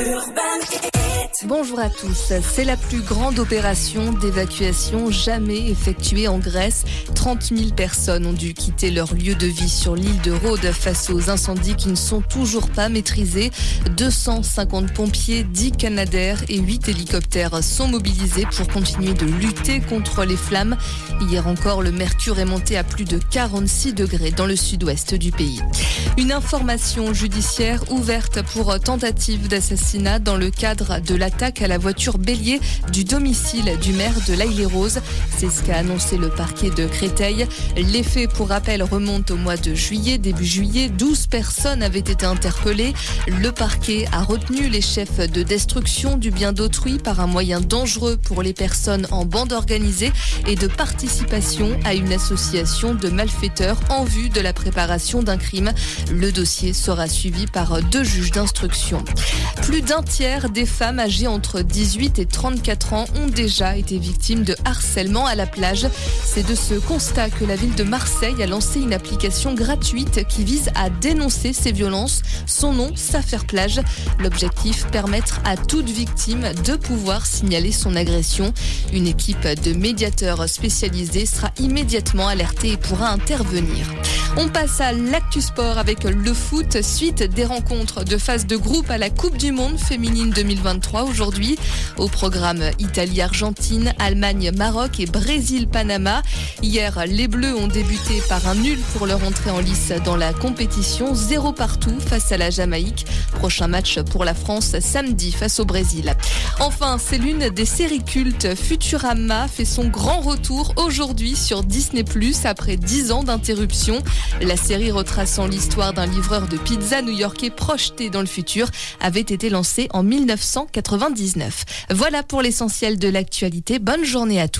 Urbaine. Bonjour à tous. C'est la plus grande opération d'évacuation jamais effectuée en Grèce. 30 000 personnes ont dû quitter leur lieu de vie sur l'île de Rhodes face aux incendies qui ne sont toujours pas maîtrisés. 250 pompiers, 10 canadaires et 8 hélicoptères sont mobilisés pour continuer de lutter contre les flammes. Hier encore, le mercure est monté à plus de 46 degrés dans le sud-ouest du pays. Une information judiciaire ouverte pour tentative d'assassinat dans le cadre de l'attaque à la voiture bélier du domicile du maire de l'Aïle-Rose. C'est ce qu'a annoncé le parquet de Créteil. Les faits, pour rappel, remontent au mois de juillet. Début juillet, 12 personnes avaient été interpellées. Le parquet a retenu les chefs de destruction du bien d'autrui par un moyen dangereux pour les personnes en bande organisée et de participation à une association de malfaiteurs en vue de la préparation d'un crime. Le dossier sera suivi par deux juges d'instruction. Plus d'un tiers des femmes âgées entre 18 et 34 ans ont déjà été victimes de harcèlement à la plage. C'est de ce constat que la ville de Marseille a lancé une application gratuite qui vise à dénoncer ces violences. Son nom, S'affaire plage. L'objectif, permettre à toute victime de pouvoir signaler son agression. Une équipe de médiateurs spécialisés sera immédiatement alertée et pourra intervenir. On passe à l'actu sport avec le foot suite des rencontres de phase de groupe à la Coupe du Monde féminine 2023 aujourd'hui. Au programme Italie-Argentine, Allemagne-Maroc et Brésil-Panama. Hier, les Bleus ont débuté par un nul pour leur entrée en lice dans la compétition. Zéro partout face à la Jamaïque. Prochain match pour la France samedi face au Brésil. Enfin, c'est l'une des séries cultes. Futurama fait son grand retour aujourd'hui sur Disney après 10 ans d'interruption. La série retraçant l'histoire d'un livreur de pizza new-yorkais projeté dans le futur avait été lancée en 1999. Voilà pour l'essentiel de l'actualité. Bonne journée à tous.